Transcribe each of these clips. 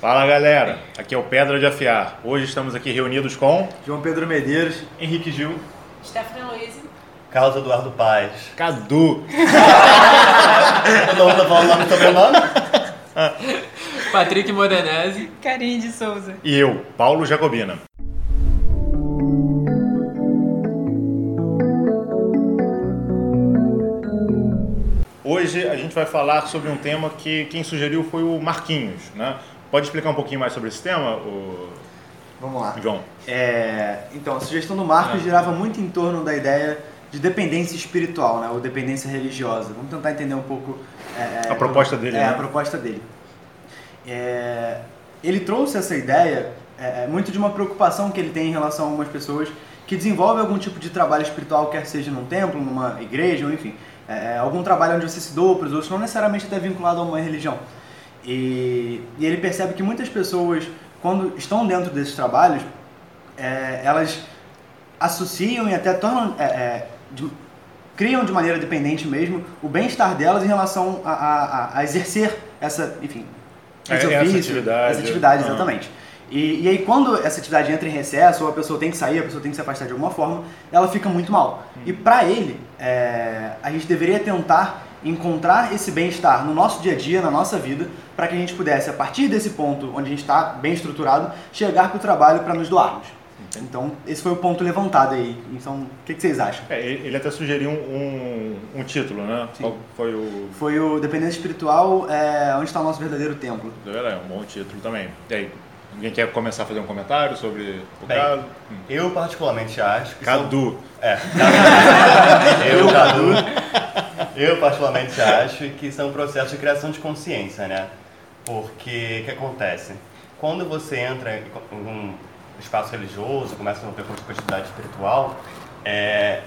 Fala galera, aqui é o Pedra de Afiar. Hoje estamos aqui reunidos com João Pedro Medeiros, Henrique Gil, Stephanie Luiz. Carlos Eduardo Paz. Cadu, Todo mundo tá falando nome sobrenome? Patrick Modenese. Karine de Souza. e eu, Paulo Jacobina. Hoje a gente vai falar sobre um tema que quem sugeriu foi o Marquinhos, né? Pode explicar um pouquinho mais sobre esse tema, o vamos lá. João? É, então, a sugestão do Marcos É. girava muito em torno da ideia de dependência espiritual, né, ou dependência religiosa. Vamos tentar entender um pouco é, A proposta dele, É, né? a proposta dele. É, ele trouxe essa ideia é, muito de uma preocupação que ele tem em relação a algumas pessoas que desenvolvem algum tipo de trabalho espiritual, quer seja num templo, numa igreja, ou enfim, é, algum trabalho onde você se doa para os outros, não necessariamente até vinculado a uma religião. E, e ele percebe que muitas pessoas, quando estão dentro desses trabalhos, é, elas associam e até tornam, é, é, de- criam de maneira dependente mesmo o bem-estar delas em relação a, a- a- exercer essa, enfim, É, esse essa ofício, atividade. essa atividade, Ah. exatamente. E, e aí quando essa atividade entra em recesso, ou a pessoa tem que sair, a pessoa tem que se afastar de alguma forma, ela fica muito mal. E para ele, é, a gente deveria tentar encontrar esse bem-estar no nosso dia a dia, na nossa vida, para que a gente pudesse, a partir desse ponto onde a gente está bem estruturado, chegar para o trabalho para nos doarmos. Então, esse foi o ponto levantado aí. Então, o que, que vocês acham? É, ele até sugeriu um, um, um título, né? Sim. Qual foi o. Foi o Dependência Espiritual, é, onde está o nosso verdadeiro templo. É um bom título também. E aí, alguém quer começar a fazer um comentário sobre o Bem, caso? Eu particularmente acho que são- Cadu. É, eu, Cadu. Eu particularmente acho que são processos de criação de consciência, né? Porque o que acontece? Quando você entra em um espaço religioso, começa a romper com a atividade espiritual, é,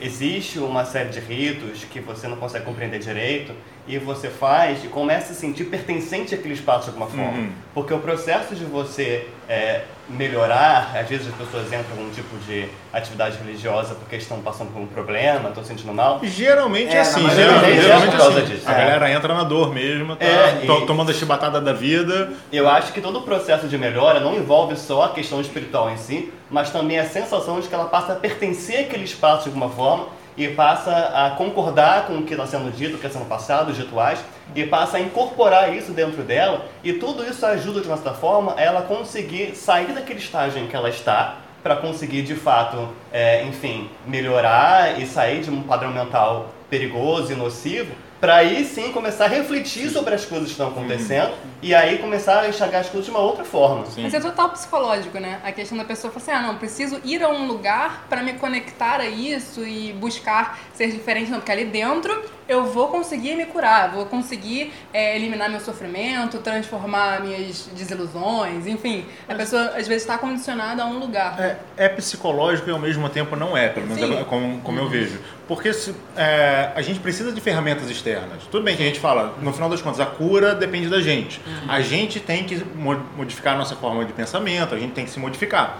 existe uma série de ritos que você não consegue compreender direito e você faz e começa a se sentir pertencente àquele espaço de alguma forma. Uhum. Porque o processo de você é, melhorar, às vezes as pessoas entram em algum tipo de atividade religiosa porque estão passando por um problema, estão se sentindo mal. Geralmente é, É, assim, geralmente, das vezes geralmente é por causa assim. disso. A É. galera entra na dor mesmo, tá É, to- e- tomando a chibatada da vida. Eu acho que todo o processo de melhora não envolve só a questão espiritual em si, mas também a sensação de que ela passa a pertencer àquele espaço de alguma forma e passa a concordar com o que está sendo dito, o que está sendo passado, os rituais, e passa a incorporar isso dentro dela, e tudo isso ajuda de uma certa forma a ela conseguir sair daquele estágio em que ela está, para conseguir de fato, é, enfim, melhorar e sair de um padrão mental perigoso e nocivo, para aí sim começar a refletir sobre as coisas que estão acontecendo e aí começar a enxergar as coisas de uma outra forma. Sim. Mas é total psicológico, né? A questão da pessoa falar assim, ah, não, preciso ir a um lugar pra me conectar a isso e buscar ser diferente. Não, porque ali dentro eu vou conseguir me curar, vou conseguir é, eliminar meu sofrimento, transformar minhas desilusões, enfim. A pessoa às vezes está condicionada a um lugar. É, é psicológico e ao mesmo tempo não é, pelo menos é como, como eu vejo. Porque se, é, a gente precisa de ferramentas externas. Tudo bem que a gente fala, no final das contas, a cura depende da gente. A gente tem que mo- modificar a nossa forma de pensamento, a gente tem que se modificar.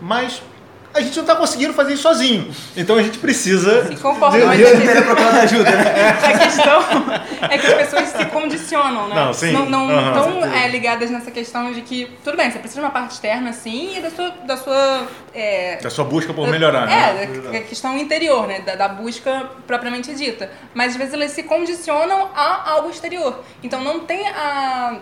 Mas a gente não está conseguindo fazer isso sozinho. Então a gente precisa. Sim, concordo, de- mas de- é- Teria procurado ajuda, né? A questão é que as pessoas se condicionam, né? Não, sim. Não, estão é, ligadas nessa questão de que, tudo bem, você precisa de uma parte externa, sim, e da sua. Da sua é, da sua busca por melhorar, né? É, da- da questão interior, né? Da, da busca propriamente dita. Mas às vezes elas se condicionam a algo exterior. Então não tem a,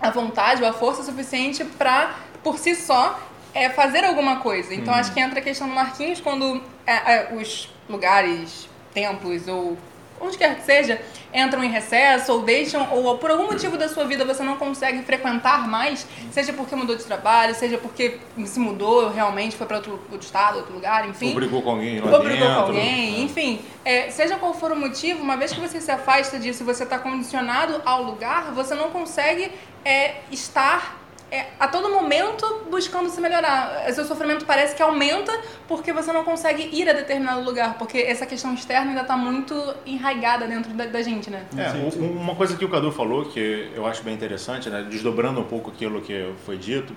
a vontade ou a força suficiente pra, por si só, é, fazer alguma coisa. Então acho que entra a questão do Marquinhos quando é, é, os lugares, templos ou onde quer que seja, entram em recesso ou deixam, ou por algum motivo da sua vida você não consegue frequentar mais, seja porque mudou de trabalho, seja porque se mudou realmente, foi para outro, outro estado, outro lugar, enfim. Ou brigou com alguém lá Ou brigou dentro. com alguém, enfim. É, seja qual for o motivo, uma vez que você se afasta disso e você está condicionado ao lugar, você não consegue é, estar é, a todo momento buscando se melhorar. O seu sofrimento parece que aumenta porque você não consegue ir a determinado lugar, porque essa questão externa ainda está muito enraigada dentro da, da gente, né? É, um- uma coisa que o Cadu falou, que eu acho bem interessante, né, desdobrando um pouco aquilo que foi dito,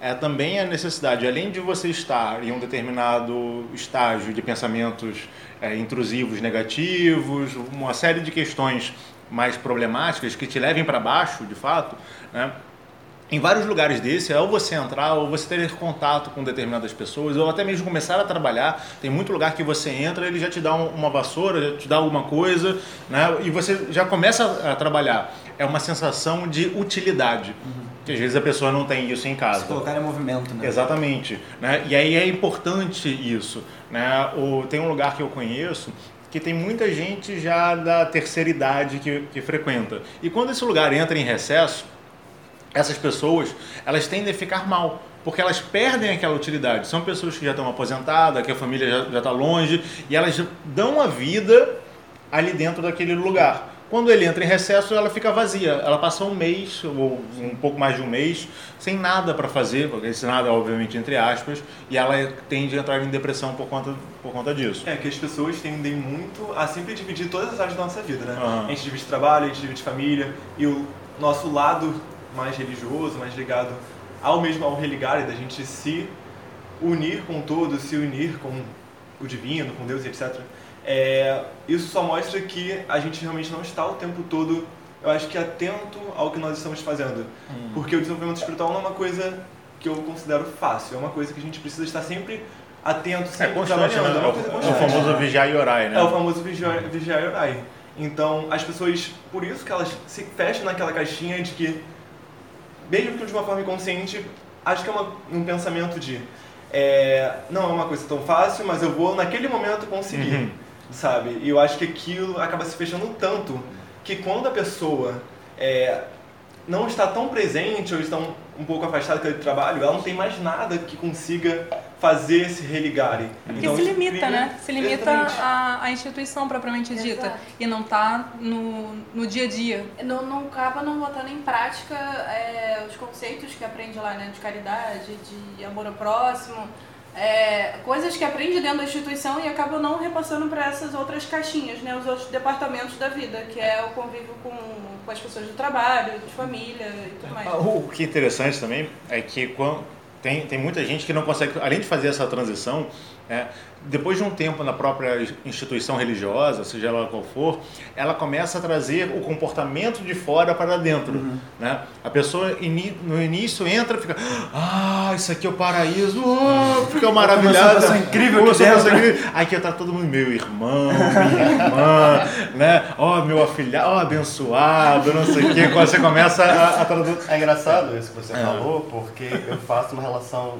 é também a necessidade, além de você estar em um determinado estágio de pensamentos é, intrusivos, negativos, uma série de questões mais problemáticas que te levem para baixo, de fato, né, em vários lugares desse, ao você entrar, ou você ter contato com determinadas pessoas, ou até mesmo começar a trabalhar, tem muito lugar que você entra, ele já te dá um- uma vassoura, já te dá alguma coisa, né? E você já começa a trabalhar. É uma sensação de utilidade, que às vezes a pessoa não tem isso em casa. Se colocar em movimento, né? Exatamente. Né? E aí é importante isso. Né? O, tem um lugar que eu conheço que tem muita gente já da terceira idade que, que frequenta. E quando esse lugar entra em recesso, essas pessoas elas tendem a ficar mal. Porque elas perdem aquela utilidade. São pessoas que já estão aposentadas, que a família já- está longe, e elas dão a vida ali dentro daquele lugar. Quando ele entra em recesso, ela fica vazia. Ela passa um mês, ou um pouco mais de um mês, sem nada para fazer, porque esse nada, obviamente, entre aspas, e ela tende a entrar em depressão por conta, por conta disso. É que as pessoas tendem muito a sempre dividir todas as áreas da nossa vida, né? Aham. A gente divide trabalho, a gente divide família, e o nosso lado mais religioso, mais ligado ao mesmo ao religare, da gente se unir com todo, se unir com o divino, com Deus etc. É, isso só mostra que a gente realmente não está o tempo todo, eu acho que atento ao que nós estamos fazendo. Porque o desenvolvimento espiritual não é uma coisa que eu considero fácil, é uma coisa que a gente precisa estar sempre atento, É sempre constante, né? trabalhando. É É o, uma coisa é o constante. famoso vigiar e orar, né? É o famoso vigiar, vigiar e orar. Então, as pessoas, por isso que elas se fecham naquela caixinha de que, mesmo que de uma forma inconsciente, acho que é uma- um pensamento de é, não é uma coisa tão fácil, mas eu vou naquele momento conseguir, Uhum. sabe? E eu acho que aquilo acaba se fechando tanto que quando a pessoa é, não está tão presente ou está um, um pouco afastada daquele trabalho, ela não tem mais nada que consiga fazer esse religare. Porque Então, se limita, cria- né? Se limita à, instituição propriamente dita. Exato. E não tá no, no dia a dia. Não, não acaba não botando em prática é, os conceitos que aprende lá, né? De caridade, de amor ao próximo. é, coisas que aprende dentro da instituição e acaba não repassando para essas outras caixinhas, né? Os outros departamentos da vida, que é o convívio com, com as pessoas do trabalho, de família e tudo mais. Ah, O que é interessante também é que quando, tem, tem muita gente que não consegue, além de fazer essa transição, é, depois de um tempo na própria instituição religiosa, seja ela qual for, ela começa a trazer o comportamento de fora para dentro. Né? A pessoa no início entra e fica, ah, isso aqui é o paraíso, oh, fica maravilhada. pessoa incrível aqui pessoa dentro. incrível. Aí que tá todo mundo, meu irmão, minha irmã, né? Ó, meu afilhado, ó, abençoado, não sei o quê. Quando você começa a, a traduzir. É engraçado isso que você É. falou, porque eu faço uma relação,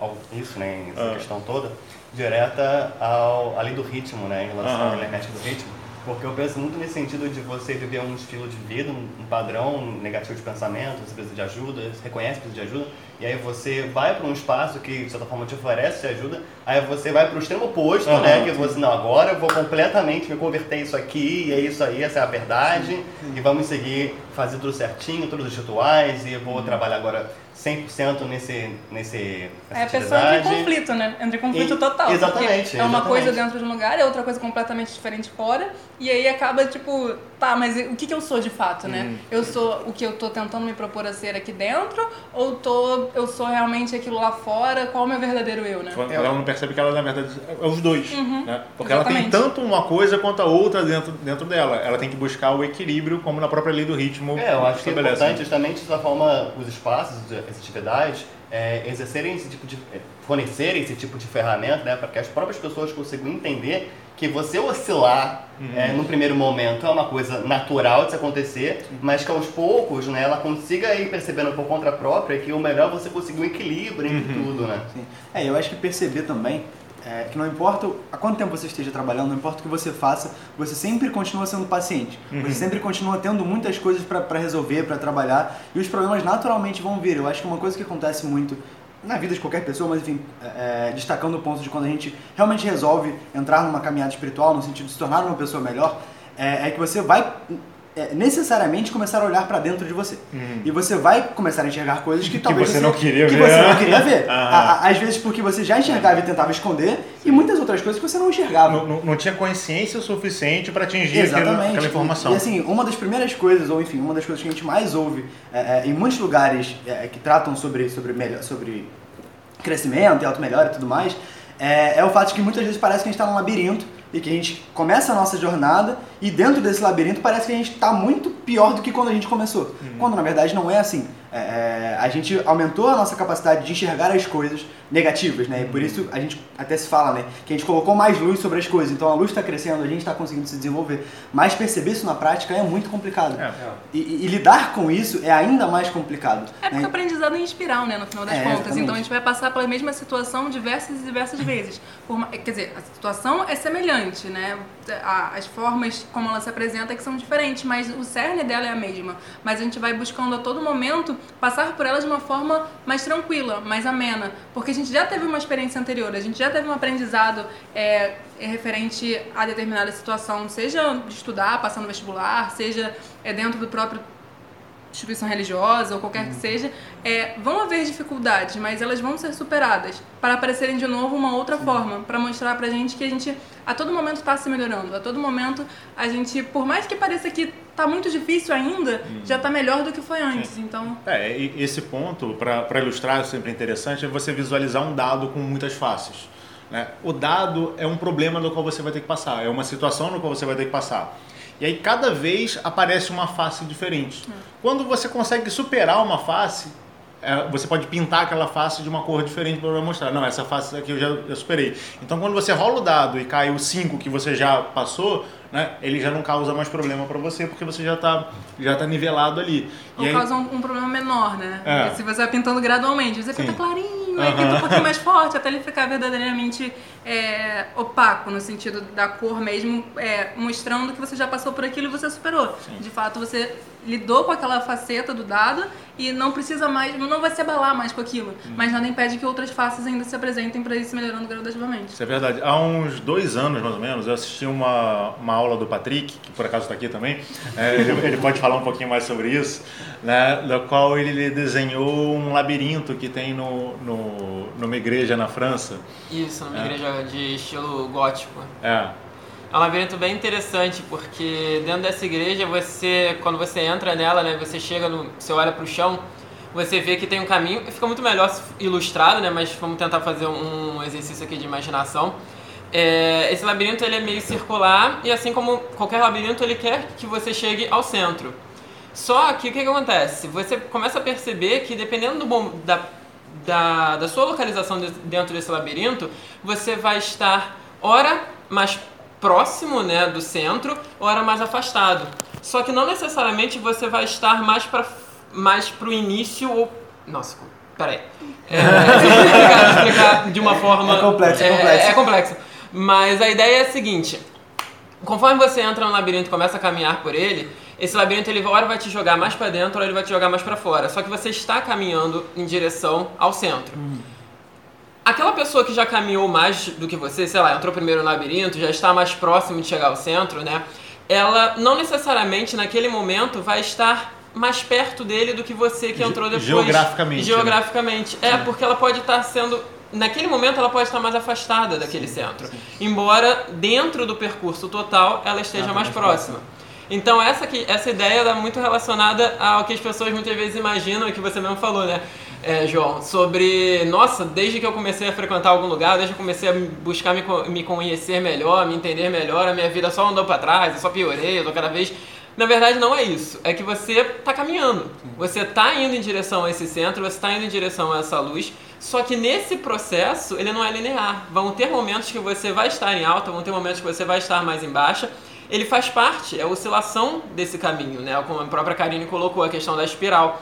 ao, isso, né, essa Ah. questão toda, direta ao, ali do ritmo, né, em relação Aham. à do ritmo. Porque eu penso muito nesse sentido de você viver um estilo de vida, um, padrão negativo de pensamento, você precisa de ajuda, você reconhece que precisa de ajuda, e aí você vai para um espaço que, de certa forma, te oferece ajuda, aí você vai para o extremo oposto, Aham. né, que você, não, agora eu vou completamente me converter isso aqui, e é isso aí, essa é a verdade, e vamos seguir, fazer tudo certinho, todos os rituais, e eu vou trabalhar agora 100% nesse, nesse, É a pessoa entra em conflito, né? Entra em conflito E- total. exatamente, É uma exatamente. coisa dentro de um lugar, é outra coisa completamente diferente fora. E aí acaba, tipo, tá, mas o que, que eu sou de fato, né? Uhum. Eu sou o que eu tô tentando me propor a ser aqui dentro? Ou tô, eu sou realmente aquilo lá fora? Qual é o meu verdadeiro eu, né? Quando ela não percebe que ela, na verdade, é os dois. né? Porque ela tem exatamente. tanto uma coisa quanto a outra dentro, dentro dela. Ela tem que buscar o equilíbrio, como na própria lei do ritmo É, eu acho que é estabelece. importante justamente dessa forma os espaços, as atividades, é, exercerem esse tipo de. é, fornecerem esse tipo de ferramenta, né? Para que as próprias pessoas consigam entender que você oscilar é, no primeiro momento é uma coisa natural de se acontecer, mas que aos poucos né, ela consiga ir percebendo por conta própria que o melhor é você conseguir um equilíbrio entre tudo, né? Sim. É, eu acho que perceber também é, que não importa há quanto tempo você esteja trabalhando, não importa o que você faça, você sempre continua sendo paciente. Você sempre continua tendo muitas coisas para resolver, para trabalhar, e os problemas naturalmente vão vir. Eu acho que uma coisa que acontece muito na vida de qualquer pessoa, mas enfim, é, é, destacando o ponto de quando a gente realmente resolve entrar numa caminhada espiritual, no sentido de se tornar uma pessoa melhor, é, é que você vai é, necessariamente começar a olhar para dentro de você. E você vai começar a enxergar coisas que talvez você não queria que ver. você não queria ver. Ah. Às vezes porque você já enxergava e tentava esconder, e muitas outras coisas que você não enxergava. Não, não- não tinha consciência o suficiente para atingir Exatamente. aquela informação. E, assim, uma das primeiras coisas, ou enfim, uma das coisas que a gente mais ouve é, é, em muitos lugares é, que tratam sobre, sobre, melhor, sobre crescimento e auto-melhora e tudo mais, é, é o fato de que muitas vezes parece que a gente está num labirinto e que a gente começa a nossa jornada e dentro desse labirinto parece que a gente está muito pior do que quando a gente começou. Quando na verdade não é assim. É, é, a gente aumentou a nossa capacidade de enxergar as coisas negativas, né? E por isso a gente até se fala, né? Que a gente colocou mais luz sobre as coisas. Então a luz está crescendo, a gente está conseguindo se desenvolver. Mas perceber isso na prática é muito complicado. É. E, e- e lidar com isso é ainda mais complicado. É porque né? o aprendizado é em espiral, né, no final das É, contas. exatamente. Então a gente vai passar pela mesma situação diversas e diversas vezes. Por quer dizer, a situação é semelhante, né? A- As formas como ela se apresenta é que são diferentes, mas o cerne dela é a mesma. Mas a gente vai buscando a todo momento passar por ela de uma forma mais tranquila, mais amena. Porque a gente já teve uma experiência anterior, a gente já teve um aprendizado é, referente a determinada situação, seja de estudar, passar no vestibular, seja é, dentro do próprio instituição religiosa ou qualquer que seja, é, vão haver dificuldades, mas elas vão ser superadas para aparecerem de novo uma outra forma, para mostrar pra gente que a gente a todo momento está se melhorando, a todo momento a gente, por mais que pareça que tá muito difícil ainda, já tá melhor do que foi antes. Então, É, esse ponto, para ilustrar, é sempre interessante, é você visualizar um dado com muitas faces. Né? O dado é um problema no qual você vai ter que passar, é uma situação no qual você vai ter que passar. E aí, cada vez aparece uma face diferente. Quando você consegue superar uma face, é, você pode pintar aquela face de uma cor diferente para mostrar. Não, essa face aqui eu já, já superei. Então, quando você rola o dado e cai o 5 que você já passou, né, ele já não causa mais problema para você, porque você já está já tá nivelado ali. ou E aí- causa um, um problema menor, né? É. Se você vai pintando gradualmente, você pinta Sim. Clarinho, aí pinta um pouquinho mais forte, até ele ficar verdadeiramente é, opaco, no sentido da cor mesmo, é, mostrando que você já passou por aquilo e você superou. De fato, você lidou com aquela faceta do dado e não precisa mais, não vai se abalar mais com aquilo. Hum. Mas nada impede que outras faces ainda se apresentem para ir se melhorando gradativamente. Isso é verdade. Há uns dois anos, mais ou menos, eu assisti uma, uma aula do Patrick, que por acaso está aqui também. É, ele, ele pode falar um pouquinho mais sobre isso, né, da qual ele desenhou um labirinto que tem no, no, numa igreja na França. Isso, numa É. igreja de estilo gótico. É, É um labirinto bem interessante porque dentro dessa igreja você, quando você entra nela, né, você chega no, você olha para o chão, você vê que tem um caminho, fica muito melhor ilustrado, né, mas vamos tentar fazer um exercício aqui de imaginação. É, esse labirinto ele é meio circular e assim como qualquer labirinto ele quer que você chegue ao centro. Só que o que, que acontece? Você começa a perceber que dependendo do da, da, da sua localização de- dentro desse labirinto, você vai estar ora mais próximo né, do centro, ora mais afastado. Só que não necessariamente você vai estar mais para mais pro início ou. Nossa, peraí. É, explicar, explicar de uma forma. É complexo, é complexo. é complexo. Mas a ideia é a seguinte: conforme você entra no labirinto e começa a caminhar por ele, esse labirinto ele hora vai te jogar mais pra dentro, ou ele vai te jogar mais pra fora. Só que você está caminhando em direção ao centro. Aquela pessoa que já caminhou mais do que você, sei lá, entrou primeiro no labirinto, já está mais próximo de chegar ao centro, né? Ela não necessariamente naquele momento vai estar mais perto dele do que você que entrou depois. geograficamente, Geograficamente. É, porque ela pode estar sendo. Naquele momento ela pode estar mais afastada daquele centro. Embora dentro do percurso total ela esteja Ah, mais mais próxima. Então essa, que, essa ideia está muito relacionada ao que as pessoas muitas vezes imaginam e que você mesmo falou, né, é, João? Sobre, nossa, desde que eu comecei a frequentar algum lugar, desde que eu comecei a buscar me, me conhecer melhor, me entender melhor, a minha vida só andou para trás, eu só piorei, eu tô cada vez... Na verdade não é isso, é que você está caminhando, você está indo em direção a esse centro, você está indo em direção a essa luz, só que nesse processo ele não é linear. Vão ter momentos que você vai estar em alta, vão ter momentos que você vai estar mais em baixa, ele faz parte, é a oscilação desse caminho, né? Como a própria Karine colocou, a questão da espiral.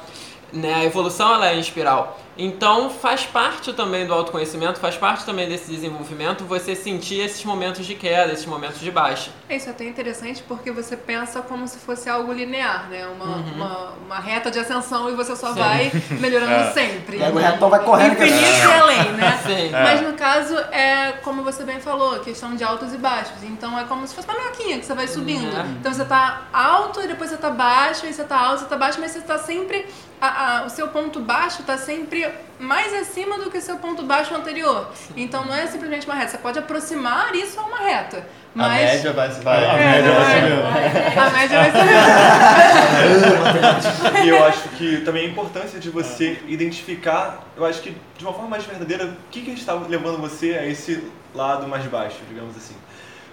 Né? A evolução ela é em espiral. Então faz parte também do autoconhecimento, faz parte também desse desenvolvimento você sentir esses momentos de queda, esses momentos de baixa. Isso é até interessante porque você pensa como se fosse algo linear, né? Uma, uma, uma reta de ascensão e você só vai melhorando É. sempre. Pega o retão, vai correndo. Infinito e além, né? Sim. Mas no caso é como você bem falou, questão de altos e baixos. Então é como se fosse uma minhoquinha que você vai subindo. É. Então você tá alto e depois você tá baixo, e você tá alto, você tá baixo, mas você tá sempre. a- a- o seu ponto baixo tá sempre mais acima do que o seu ponto baixo anterior. Então não é simplesmente uma reta. Você pode aproximar isso a uma reta. Mas A média vai, vai, A a média vai vai ser a média vai ser. E eu acho que também a importância de você identificar, eu acho que de uma forma mais verdadeira, o que, que está levando você a esse lado mais baixo, digamos assim.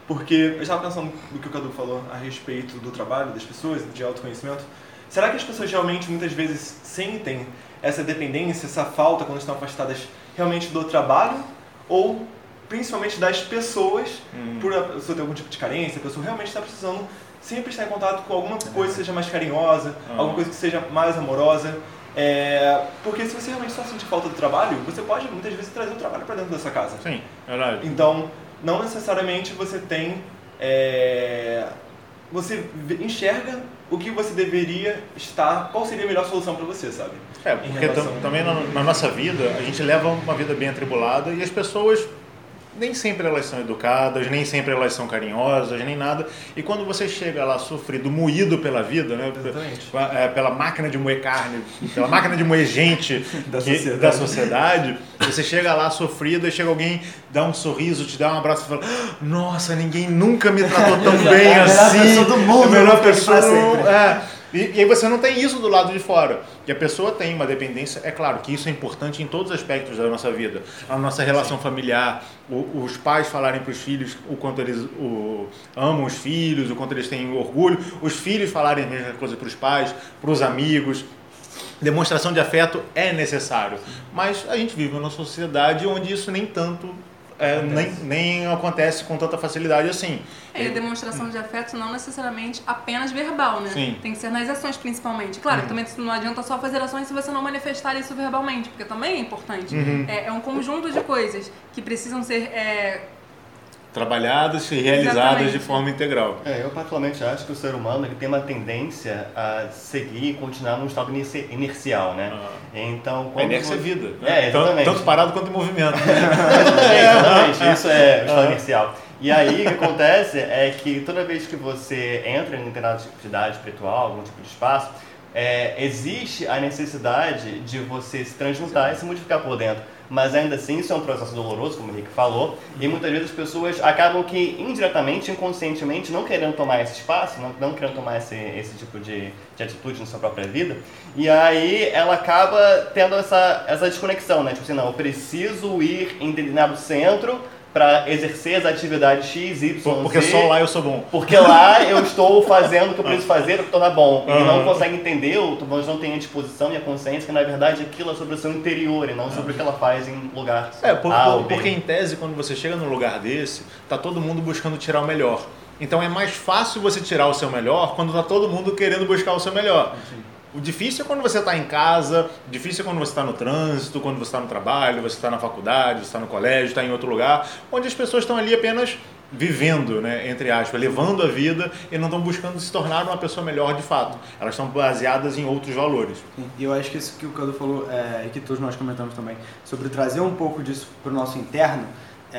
Porque eu estava pensando no que o Cadu falou a respeito do trabalho das pessoas, de autoconhecimento. Será que as pessoas realmente muitas vezes sentem essa dependência, essa falta quando estão afastadas realmente do trabalho ou principalmente das pessoas, por a pessoa ter algum tipo de carência, a pessoa realmente está precisando sempre estar em contato com alguma coisa que seja mais carinhosa, alguma coisa que seja mais amorosa. É, porque se você realmente só sentir falta do trabalho, você pode muitas vezes trazer o trabalho para dentro da sua casa. Sim, verdade. Então, não necessariamente você tem. é, você enxerga o que você deveria estar, qual seria a melhor solução para você, sabe? É, porque relação- tam- também na, na nossa vida, a gente leva uma vida bem atribulada e as pessoas nem sempre elas são educadas, nem sempre elas são carinhosas, nem nada. E quando você chega lá sofrido, moído pela vida, né, Exatamente. é, pela máquina de moer carne, pela máquina de moer gente Da que- sociedade. da sociedade, você chega lá sofrido e chega alguém, dá um sorriso, te dá um abraço e fala: "Ah, Nossa, ninguém nunca me tratou tão bem É a melhor assim. pessoa do mundo, É a melhor pessoa pra sempre." é. E, e aí você não tem isso do lado de fora. E a pessoa tem uma dependência, é claro que isso é importante em todos os aspectos da nossa vida. A nossa relação familiar, o- os pais falarem para os filhos o quanto eles o- amam os filhos, o quanto eles têm orgulho, os filhos falarem a mesma coisa para os pais, para os amigos. Demonstração de afeto é necessário. Mas a gente vive numa sociedade onde isso nem tanto. É, nem, nem acontece com tanta facilidade assim. É, e a demonstração de afeto não necessariamente apenas verbal, né? Sim. Tem que ser nas ações, principalmente. Claro, que também não adianta só fazer ações se você não manifestar isso verbalmente, porque também é importante. É, é um conjunto de coisas que precisam ser é, Trabalhadas e realizadas Exatamente. de forma integral. É, eu particularmente acho que o ser humano ele tem uma tendência a seguir e continuar num estado inerci- inercial, né? Então, A quando inércia é você- vida. É, né? tanto, exatamente. tanto parado quanto em movimento. É, exatamente, isso é o estado inercial. E aí o que acontece é que toda vez que você entra em determinada atividade espiritual, algum tipo de espaço, é, existe a necessidade de você se transmutar e se modificar por dentro. Mas ainda assim, isso é um processo doloroso, como o Henrique falou, e muitas vezes as pessoas acabam que indiretamente, inconscientemente, não querendo tomar esse espaço, não, não querendo tomar esse, esse tipo de, de atitude na sua própria vida, e aí ela acaba tendo essa, essa desconexão, né? Tipo assim, não, eu preciso ir em determinado centro para exercer as atividades X, Y, Porque Z, só lá eu sou bom. porque lá eu estou fazendo o que eu preciso fazer para tornar bom. E não consegue entender, ou talvez não tenha a disposição e a consciência que na verdade aquilo é sobre o seu interior e não sobre o que ela faz em lugar É, por- por- porque em tese, quando você chega num lugar desse, tá todo mundo buscando tirar o melhor. Então é mais fácil você tirar o seu melhor quando tá todo mundo querendo buscar o seu melhor. O difícil é quando você está em casa, o difícil é quando você está no trânsito, quando você está no trabalho, você está na faculdade, você está no colégio, está em outro lugar, onde as pessoas estão ali apenas vivendo, né, entre aspas, levando a vida e não estão buscando se tornar uma pessoa melhor de fato. Elas estão baseadas em outros valores. E eu acho que isso que o Cadu falou, é, e que todos nós comentamos também, sobre trazer um pouco disso para o nosso interno,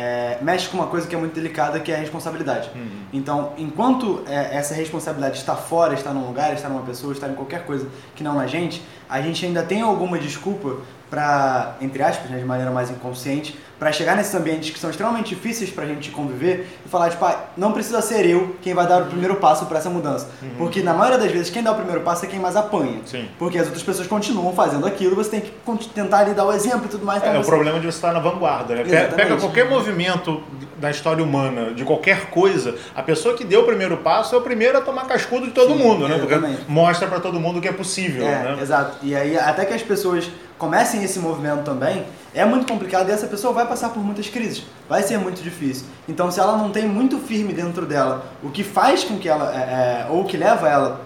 é, mexe com uma coisa que é muito delicada, que é a responsabilidade. Então, enquanto é, essa responsabilidade está fora, está num lugar, está numa pessoa, está em qualquer coisa que não na gente, a gente ainda tem alguma desculpa para, entre aspas, né, de maneira mais inconsciente, para chegar nesses ambientes que são extremamente difíceis para a gente conviver e falar, tipo, ah, não precisa ser eu quem vai dar o primeiro passo para essa mudança. Porque na maioria das vezes, quem dá o primeiro passo é quem mais apanha. Sim. Porque as outras pessoas continuam fazendo aquilo, você tem que tentar ali dar o exemplo e tudo mais. então É, o você- problema de você estar na vanguarda. Né? Exatamente. Pega qualquer movimento da história humana, de qualquer coisa, a pessoa que deu o primeiro passo é o primeiro a tomar cascudo de todo Sim, mundo, né? Porque mostra para todo mundo que é possível, É, né? exato. E aí, até que as pessoas comecem esse movimento também, é muito complicado e essa pessoa vai passar por muitas crises. Vai ser muito difícil. Então, se ela não tem muito firme dentro dela o que faz com que ela, é, é, ou o que leva ela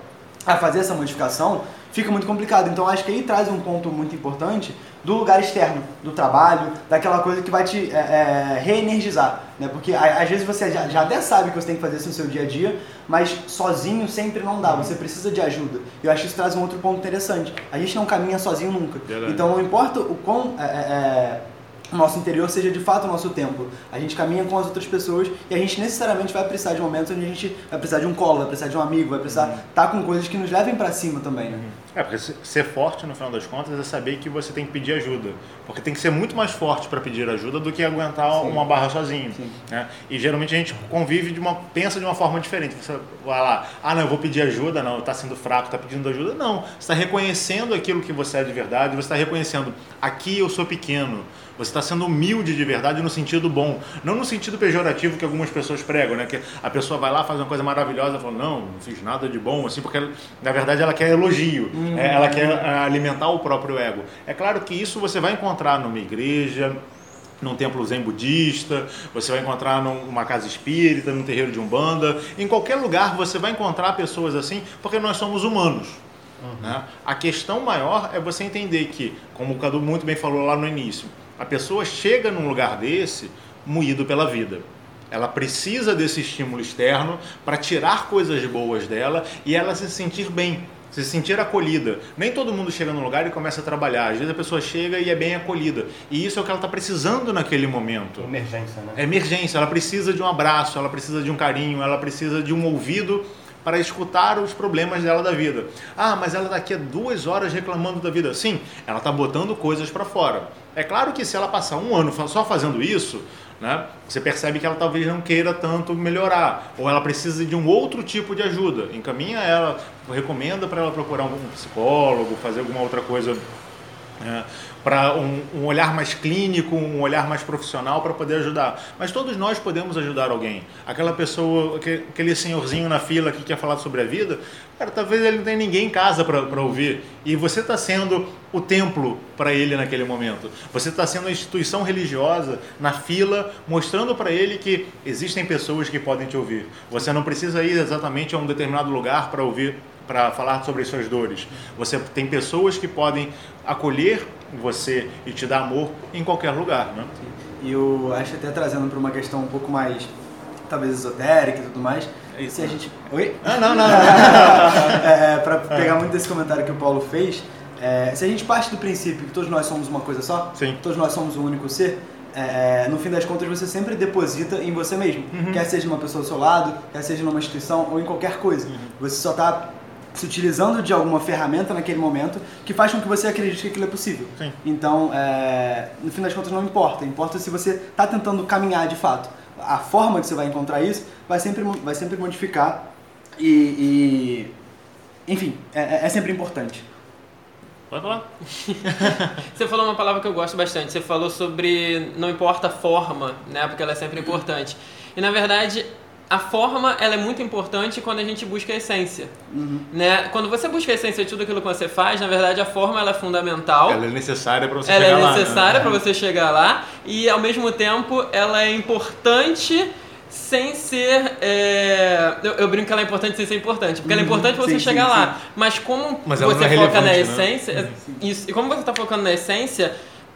a fazer essa modificação, fica muito complicado. Então, acho que aí traz um ponto muito importante do lugar externo, do trabalho, daquela coisa que vai te é, é, reenergizar. Né? Porque a- às vezes você já, já até sabe que você tem que fazer isso no seu dia a dia, mas sozinho sempre não dá, você precisa de ajuda. E eu acho que isso traz um outro ponto interessante. A gente não caminha sozinho nunca. Verdade. Então não importa o quão é, é, é, o nosso interior seja de fato o nosso templo. A gente caminha com as outras pessoas e a gente necessariamente vai precisar de momentos onde a gente vai precisar de um colo, vai precisar de um amigo, vai precisar estar com coisas que nos levem pra cima também, né? É, porque se- ser forte, no final das contas, é saber que você tem que pedir ajuda. Porque tem que ser muito mais forte para pedir ajuda do que aguentar uma barra sozinho. né? E geralmente a gente convive de uma. pensa de uma forma diferente. Você vai lá, ah, não, eu vou pedir ajuda, não, tá sendo fraco, tá pedindo ajuda. Não. Você está reconhecendo aquilo que você é de verdade, você está reconhecendo, aqui eu sou pequeno. Você está sendo humilde de verdade no sentido bom, não no sentido pejorativo que algumas pessoas pregam, né? Que a pessoa vai lá, faz uma coisa maravilhosa e fala, não, não fiz nada de bom, assim, porque na verdade ela quer elogio, é, ela quer ah, alimentar o próprio ego. É claro que isso você vai encontrar numa igreja, num templo zen budista, você vai encontrar numa casa espírita, num terreiro de umbanda, em qualquer lugar você vai encontrar pessoas assim, porque nós somos humanos. né? A questão maior é você entender que, como o Cadu muito bem falou lá no início, a pessoa chega num lugar desse moído pela vida. Ela precisa desse estímulo externo para tirar coisas boas dela e ela se sentir bem, se sentir acolhida. Nem todo mundo chega num lugar e começa a trabalhar. Às vezes a pessoa chega e é bem acolhida. E isso é o que ela está precisando naquele momento. Emergência, né? É emergência, ela precisa de um abraço, ela precisa de um carinho, ela precisa de um ouvido para escutar os problemas dela da vida. Ah, mas ela daqui a duas horas reclamando da vida. Sim, ela está botando coisas para fora. É claro que se ela passar um ano só fazendo isso, né, você percebe que ela talvez não queira tanto melhorar, ou ela precisa de um outro tipo de ajuda. Encaminha ela, recomenda para ela procurar um psicólogo, fazer alguma outra coisa para um, um olhar mais clínico, um olhar mais profissional para poder ajudar. Mas todos nós podemos ajudar alguém. Aquela pessoa, aque- aquele senhorzinho na fila que quer falar sobre a vida, cara, talvez ele não tenha ninguém em casa para ouvir. E você está sendo o templo para ele naquele momento. Você está sendo a instituição religiosa na fila, mostrando para ele que existem pessoas que podem te ouvir. Você não precisa ir exatamente a um determinado lugar para ouvir para falar sobre as suas dores. Você tem pessoas que podem acolher você e te dar amor em qualquer lugar, né? E eu acho até trazendo para uma questão um pouco mais, talvez esotérica e tudo mais. É isso. Se a gente. Oi? Ah, não, não. é, para pegar muito desse comentário que o Paulo fez, é, se a gente parte do princípio que todos nós somos uma coisa só, Sim. todos nós somos um único ser, é, no fim das contas você sempre deposita em você mesmo. Uhum. Quer seja uma pessoa do seu lado, quer seja numa instituição ou em qualquer coisa. Uhum. Você só está se utilizando de alguma ferramenta naquele momento que faz com que você acredite que aquilo é possível. Sim. Então, é, no fim das contas, não importa. Importa se você está tentando caminhar de fato. A forma que você vai encontrar isso vai sempre, vai sempre modificar e, e- enfim, é, é sempre importante. Pode falar. Você falou uma palavra que eu gosto bastante. Você falou sobre não importa a forma, né? Porque ela é sempre importante. E na verdade, a forma ela é muito importante quando a gente busca a essência, né? Quando você busca a essência de tudo aquilo que você faz, na verdade a forma ela é fundamental. Ela é necessária para você Ela chegar é lá. né? necessária para você chegar lá e ao mesmo tempo ela é importante sem ser. é, Eu, eu brinco que ela é importante sem ser importante, porque ela é importante pra você Sim, sim, chegar lá. sim. Mas como Mas ela você é foca na relevante, né? essência. Isso, e como você tá focando na essência,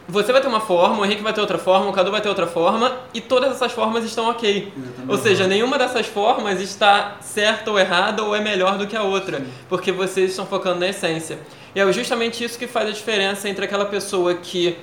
você vai ter uma forma, o Henrique vai ter outra forma, o Cadu vai ter outra forma, e todas essas formas estão ok. Ou seja, nenhuma dessas formas está certa ou errada ou é melhor do que a outra, porque vocês estão focando na essência. E é justamente isso que faz a diferença entre aquela pessoa que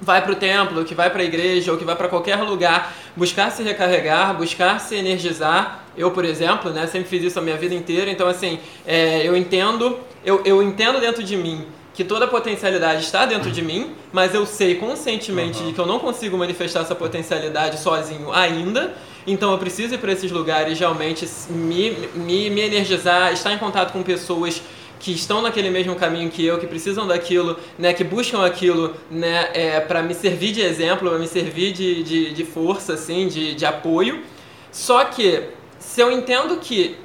vai para o templo, que vai para a igreja ou que vai para qualquer lugar buscar se recarregar, buscar se energizar. Eu, por exemplo, né, sempre fiz isso a minha vida inteira, então assim, é, eu entendo, eu, eu entendo dentro de mim que toda a potencialidade está dentro de mim, mas eu sei conscientemente de que eu não consigo manifestar essa potencialidade sozinho ainda. Então eu preciso ir para esses lugares realmente me, me, me energizar, estar em contato com pessoas que estão naquele mesmo caminho que eu, que precisam daquilo, né, que buscam aquilo, né, é, para me servir de exemplo, para me servir de, de, de força, assim, de, de apoio. Só que se eu entendo que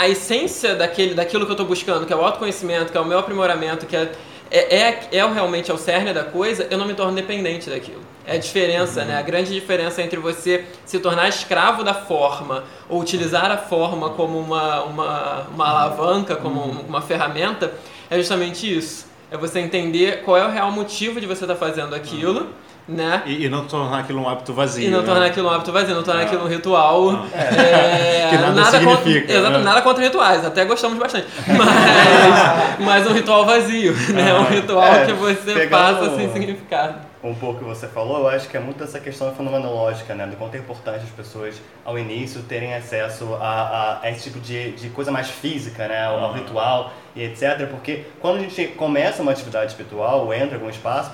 a essência daquele, daquilo que eu estou buscando, que é o autoconhecimento, que é o meu aprimoramento, que é, é, é, é realmente é o cerne da coisa, eu não me torno dependente daquilo. É a diferença, né? A grande diferença entre você se tornar escravo da forma ou utilizar a forma como uma, uma, uma alavanca, como um- uma ferramenta, é justamente isso. É você entender qual é o real motivo de você estar fazendo aquilo, né? E, e não tornar aquilo um hábito vazio. E não né? tornar aquilo um hábito vazio, não tornar Ah. aquilo um ritual. Ah. é, Que nada contra, significa, exato, né? nada contra rituais, até gostamos bastante. Mas, mas um ritual vazio, né? Um Ah. ritual É, que você passa sem significado. um pouco o que você falou, eu acho que é muito essa questão fenomenológica, né? Do quanto é importante as pessoas, ao início, terem acesso a, a, a esse tipo de, de coisa mais física, né? Ao, ao ritual e etc. Porque quando a gente começa uma atividade espiritual, ou entra em algum espaço,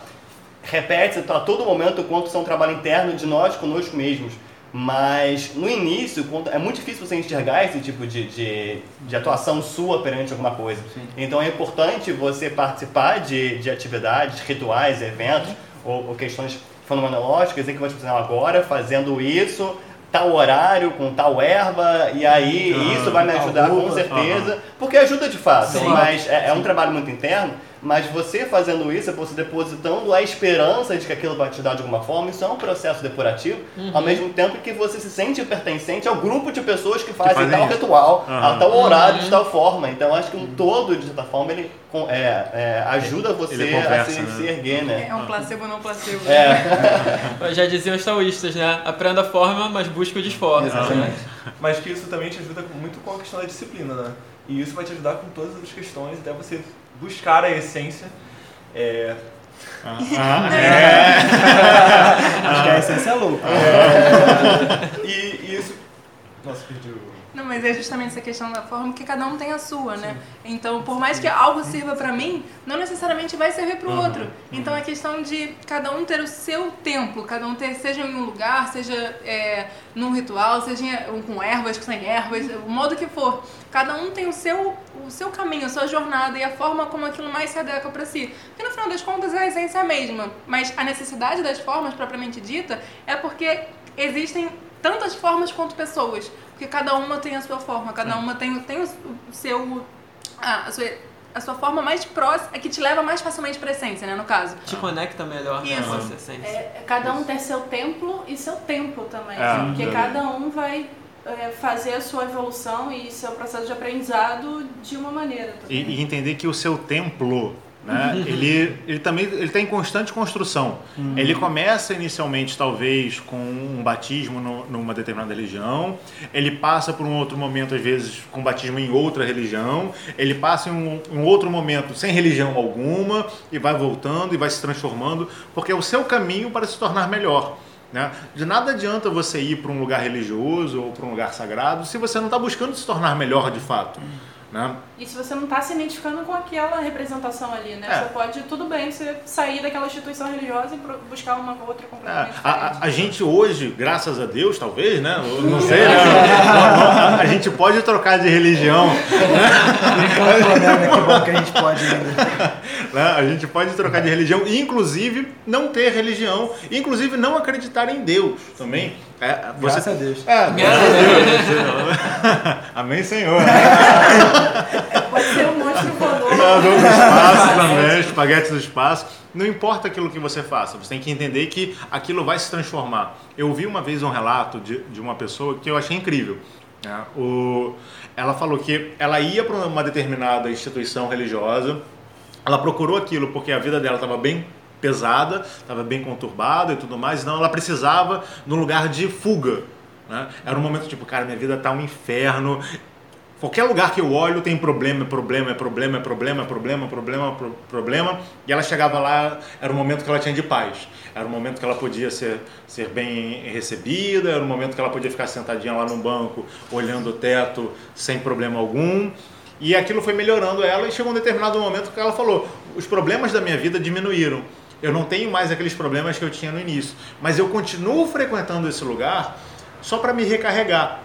repete-se a todo momento o quanto isso é um trabalho interno de nós conosco mesmos. Mas no início, é muito difícil você enxergar esse tipo de, de, de atuação sua perante alguma coisa. Então é importante você participar de, de atividades, rituais, eventos ou, ou questões fenomenológicas em que você vai dizer, agora fazendo isso, tal horário, com tal erva, e aí isso vai me ajudar com certeza, porque ajuda de fato, Sim. mas é, é um trabalho muito interno. Mas você fazendo isso, é você depositando a esperança de que aquilo vai te dar de alguma forma, isso é um processo depurativo, ao mesmo tempo que você se sente pertencente ao grupo de pessoas que fazem, fazem tal isso. ritual, Aham. a tal horário, de tal forma. Então acho que um todo, de certa forma, ele é, é, ajuda você Ele a conversa, se, né? se erguer, né? É um placebo não placebo. É. Já diziam os taoístas, né? Aprenda a forma, mas busque o disforce. Exatamente. Mas que isso também te ajuda com- muito com a questão da disciplina, né? E isso vai te ajudar com todas as questões, até você buscar a essência. É, Ah, ah, é. Acho que a essência é louca. e, e isso. Nossa, perdi o. Não, mas é justamente essa questão da forma que cada um tem a sua, né? Então, por mais que algo sirva pra mim, não necessariamente vai servir pro outro. Então, é questão de cada um ter o seu templo, cada um ter, seja em um lugar, seja é, num ritual, seja com ervas, sem ervas, o modo que for. Cada um tem o seu, o seu caminho, a sua jornada e a forma como aquilo mais se adequa pra si. Porque, no final das contas, a essência é a mesma. Mas a necessidade das formas, propriamente dita, é porque existem tantas formas quanto pessoas. Porque cada uma tem a sua forma, cada uma tem, tem o, seu. A, a sua, a sua forma mais próxima, é que te leva mais facilmente pra essência, né? No caso. Te conecta melhor né, Isso. com essa essência. É, cada um tem seu templo e seu tempo também, É, né? porque verdade. cada um vai é, fazer a sua evolução e seu processo de aprendizado de uma maneira. E, também. e entender que o seu templo, né, ele, ele também ele está em constante construção. Ele começa inicialmente, talvez, com um batismo no- numa determinada religião, ele passa por um outro momento, às vezes, com batismo em outra religião, ele passa em um, um outro momento sem religião alguma, e vai voltando e vai se transformando, porque é o seu caminho para se tornar melhor. Né? De nada adianta você ir para um lugar religioso ou para um lugar sagrado se você não está buscando se tornar melhor de fato. Né? E se você não está se identificando com aquela representação ali, né? É. Você pode, tudo bem, você sair daquela instituição religiosa e buscar uma outra É, completamente a, a- diferente. a gente hoje, graças a Deus, talvez, né? Eu não sei, né? A, a gente pode trocar de religião, né? Que bom que a gente pode ainda. né? A gente pode trocar de religião, e, inclusive não ter religião, inclusive não acreditar em Deus também. É, você, Graças a Deus. É, graças a Deus. Amém, Senhor. Pode ser um monstro voador. Nadador do espaço também, espaguete do espaço. Não importa aquilo que você faça, você tem que entender que aquilo vai se transformar. Eu vi uma vez um relato de, de uma pessoa que eu achei incrível. né? O, ela falou que ela ia para uma determinada instituição religiosa, ela procurou aquilo porque a vida dela estava bem pesada, estava bem conturbada e tudo mais, então ela precisava um lugar de fuga. Né? Era um momento tipo, cara, minha vida tá um inferno, Qualquer lugar que eu olho tem problema, problema, problema, problema, problema, problema, pro- problema. E ela chegava lá, era o momento que ela tinha de paz. Era o momento que ela podia ser, ser bem recebida, era o momento que ela podia ficar sentadinha lá no banco, olhando o teto, sem problema algum. E aquilo foi melhorando ela e chegou um determinado momento que ela falou: os problemas da minha vida diminuíram. Eu não tenho mais aqueles problemas que eu tinha no início. Mas eu continuo frequentando esse lugar só para me recarregar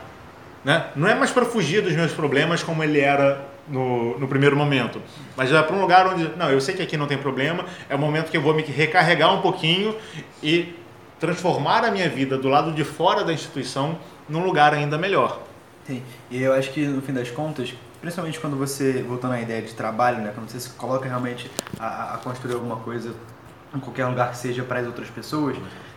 né? Não é mais para fugir dos meus problemas como ele era no, no primeiro momento, mas é para um lugar onde, não, eu sei que aqui não tem problema, é o momento que eu vou me recarregar um pouquinho e transformar a minha vida do lado de fora da instituição num lugar ainda melhor. Sim. E eu acho que no fim das contas, principalmente quando você, voltando à ideia de trabalho, né, quando você se coloca realmente a, a construir alguma coisa em qualquer lugar que seja para as outras pessoas,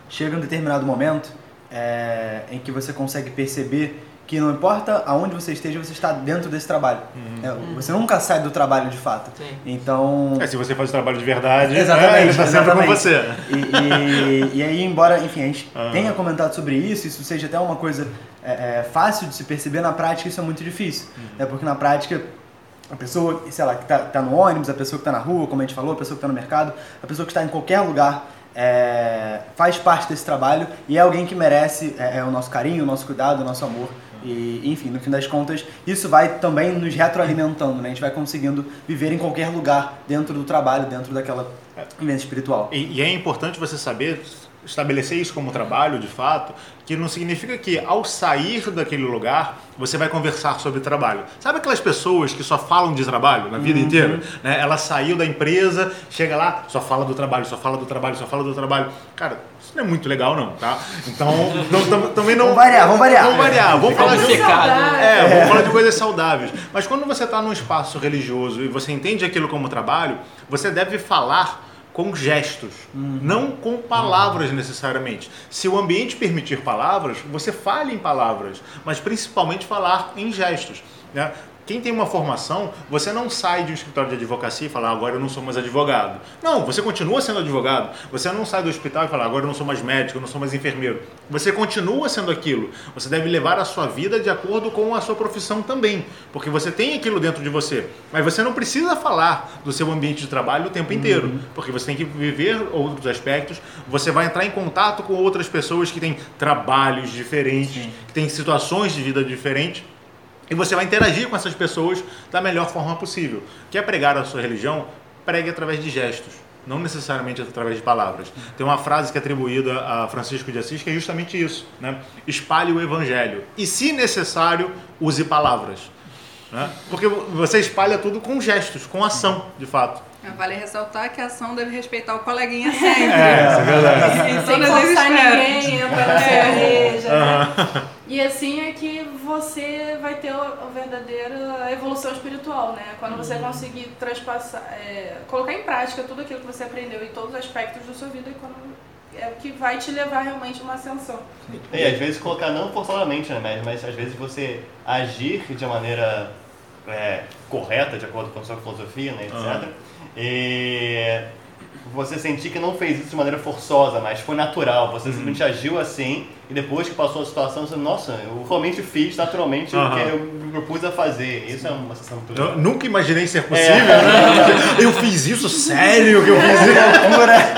chega um determinado momento é, em que você consegue perceber que não importa aonde você esteja, você está dentro desse trabalho. É, você nunca sai do trabalho de fato. Sim. Então, É, se você faz o trabalho de verdade, Exatamente, né, ele está sempre com exatamente. você. E, e- e aí, embora, enfim, a gente Ah. tenha comentado sobre isso, isso seja até uma coisa é, é, fácil de se perceber, na prática isso é muito difícil. É porque na prática, a pessoa, sei lá, que está tá no ônibus, a pessoa que está na rua, como a gente falou, a pessoa que está no mercado, a pessoa que está em qualquer lugar, é, faz parte desse trabalho e é alguém que merece é, é o nosso carinho, o nosso cuidado, o nosso amor. E, enfim, no fim das contas, isso vai também nos retroalimentando, né? A gente vai conseguindo viver em qualquer lugar dentro do trabalho, dentro daquela vivência espiritual. E, e é importante você saber estabelecer isso como trabalho, de fato, que não significa que ao sair daquele lugar você vai conversar sobre trabalho. Sabe aquelas pessoas que só falam de trabalho na vida Uhum. inteira? Né? Ela saiu da empresa, chega lá, só fala do trabalho, só fala do trabalho, só fala do trabalho. Cara, isso não é muito legal não, tá? Então, não, tam- também não... Vamos variar, vamos variar. Vamos variar, vamos falar de... Obcecado. É, vamos falar de coisas saudáveis. Mas quando você está num espaço religioso e você entende aquilo como trabalho, você deve falar com gestos, não com palavras necessariamente. Se o ambiente permitir palavras, você fale em palavras, mas principalmente falar em gestos. né? Quem tem uma formação, você não sai de um escritório de advocacia e fala, "Ah, agora eu não sou mais advogado. Não, você continua sendo advogado. Você não sai do hospital e fala, agora eu não sou mais médico, eu não sou mais enfermeiro. Você continua sendo aquilo. Você deve levar a sua vida de acordo com a sua profissão também, porque você tem aquilo dentro de você. Mas você não precisa falar do seu ambiente de trabalho o tempo inteiro, porque você tem que viver outros aspectos. Você vai entrar em contato com outras pessoas que têm trabalhos diferentes, que têm situações de vida diferentes. E você vai interagir com essas pessoas da melhor forma possível. Quer pregar a sua religião? Pregue através de gestos, não necessariamente através de palavras. Tem uma frase que é atribuída a Francisco de Assis que é justamente isso: né? espalhe o evangelho. E, se necessário, use palavras. Né? Porque você espalha tudo com gestos, com ação, de fato. Vale ressaltar que a ação deve respeitar o coleguinha sempre. É, isso é verdade. Sem forçar ninguém, entrar na cerveja, né? E assim é que você vai ter a verdadeira evolução espiritual, né? Quando você conseguir transpassar, é, colocar em prática tudo aquilo que você aprendeu em todos os aspectos da sua vida, e quando é o que vai te levar realmente a uma ascensão. E às vezes colocar não forçadamente, né? Mas, mas às vezes você agir de maneira é, correta, de acordo com a sua filosofia, né, etc. Aham. E você sentir que não fez isso de maneira forçosa, mas foi natural. Você simplesmente agiu assim e depois que passou a situação, você, nossa, eu realmente fiz naturalmente o Aham. que eu me propus a fazer. Isso é uma sensação muito Eu legal. nunca imaginei ser possível, né? Eu fiz isso, sério que eu fiz isso.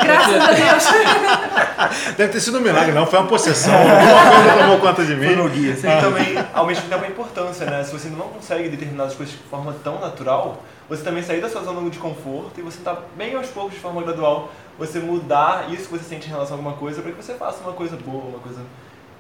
Graças a Deus! Deve ter sido um milagre, não. Foi uma possessão. Alguma coisa tomou conta de mim. Foi no guia. E também, ao mesmo tempo, a importância, né? Se você não consegue determinadas coisas de forma tão natural, você também sair da sua zona de conforto e você tá bem aos poucos, de forma gradual, você mudar isso que você sente em relação a alguma coisa para que você faça uma coisa boa, uma coisa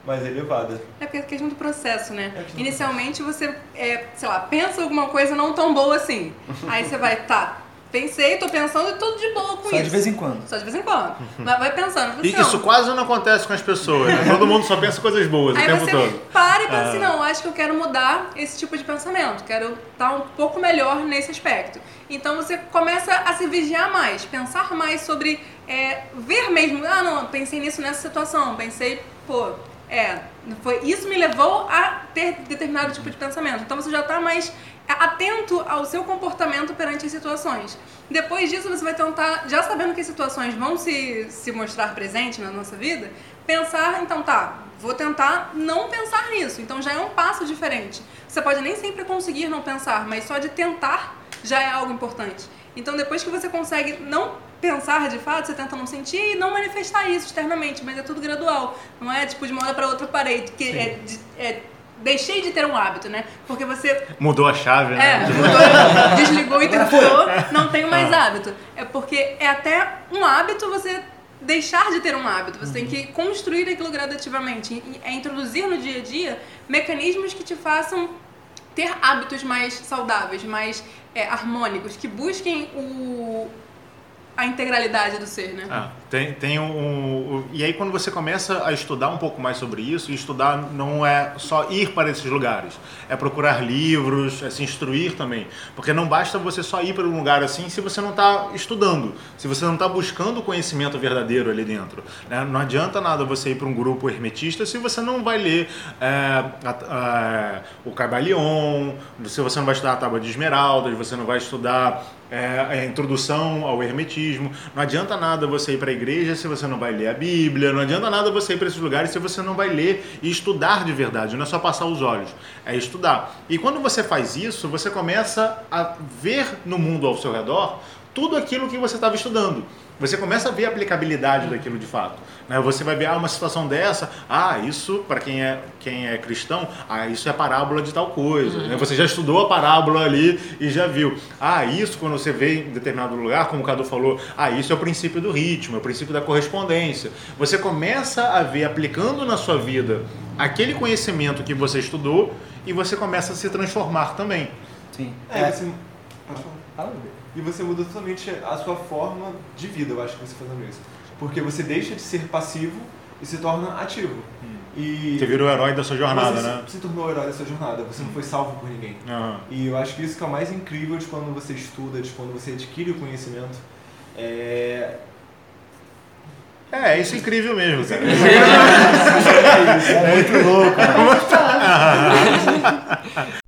mais elevada. É porque é questão do processo, né? É Inicialmente você, é, sei lá, pensa alguma coisa não tão boa assim. Aí você vai, tá, pensei, tô pensando e tudo de boa com Só isso. de vez em quando. Só de vez em quando. Mas vai pensando. E Assim, isso quase não acontece com as pessoas, né? Todo mundo só pensa coisas boas o Aí tempo você todo. para e pensa Ah. assim, não, acho que eu quero mudar esse tipo de pensamento, quero estar um pouco melhor nesse aspecto. Então você começa a se vigiar mais, pensar mais sobre, é, ver mesmo, ah não, pensei nisso nessa situação, pensei, pô, é, foi, isso me levou a ter determinado tipo de pensamento. Então você já está mais atento ao seu comportamento perante as situações. Depois disso, você vai tentar, já sabendo que as situações vão se, se mostrar presentes na nossa vida, pensar, então tá, vou tentar não pensar nisso. Então já é um passo diferente. Você pode nem sempre conseguir não pensar, mas só de tentar já é algo importante. Então depois que você consegue não pensar de fato, você tenta não sentir e não manifestar isso externamente, mas é tudo gradual. Não é tipo de uma hora para outra parei, que é, de- é deixei de ter um hábito, né? Porque você Mudou a chave, é, né? mudou, desligou e tentou, não tenho mais hábito. É porque é até um hábito você deixar de ter um hábito. Você tem que construir aquilo gradativamente. E é introduzir no dia a dia mecanismos que te façam ter hábitos mais saudáveis, mais é, harmônicos, que busquem o, a integralidade do ser, né? Ah, tem, tem um, um- E aí, quando você começa a estudar um pouco mais sobre isso, e estudar não é só ir para esses lugares, é procurar livros, é se instruir também. Porque não basta você só ir para um lugar assim se você não está estudando, se você não está buscando o conhecimento verdadeiro ali dentro. né? Não adianta nada você ir para um grupo hermetista se você não vai ler é, a- a- o Caibalion, se você não vai estudar a Tábua de Esmeraldas, você não vai estudar é, a introdução ao hermetismo. Não adianta nada você ir para igreja se você não vai ler a Bíblia, não adianta nada você ir para esses lugares se você não vai ler e estudar de verdade, não é só passar os olhos, é estudar. E quando você faz isso, você começa a ver no mundo ao seu redor tudo aquilo que você estava estudando. você começa a ver a aplicabilidade daquilo de fato. Né? Você vai ver ah, uma situação dessa, ah, isso, para quem é, quem é cristão, ah, isso é parábola de tal coisa. né? Você já estudou a parábola ali e já viu. Ah, isso quando você vê em determinado lugar, como o Cadu falou, ah, isso é o princípio do ritmo, é o princípio da correspondência. Você começa a ver aplicando na sua vida aquele conhecimento que você estudou e você começa a se transformar também. Sim. É, você... Pode falar. E você muda totalmente a sua forma de vida, eu acho que você fazendo isso. Porque você deixa de ser passivo e se torna ativo. E Você virou o herói da sua jornada, você né? se, se tornou o herói da sua jornada, você não foi salvo por ninguém. Aham. E eu acho que isso que é o mais incrível de quando você estuda, de quando você adquire o conhecimento. É, É, isso é incrível mesmo, cara. É muito louco.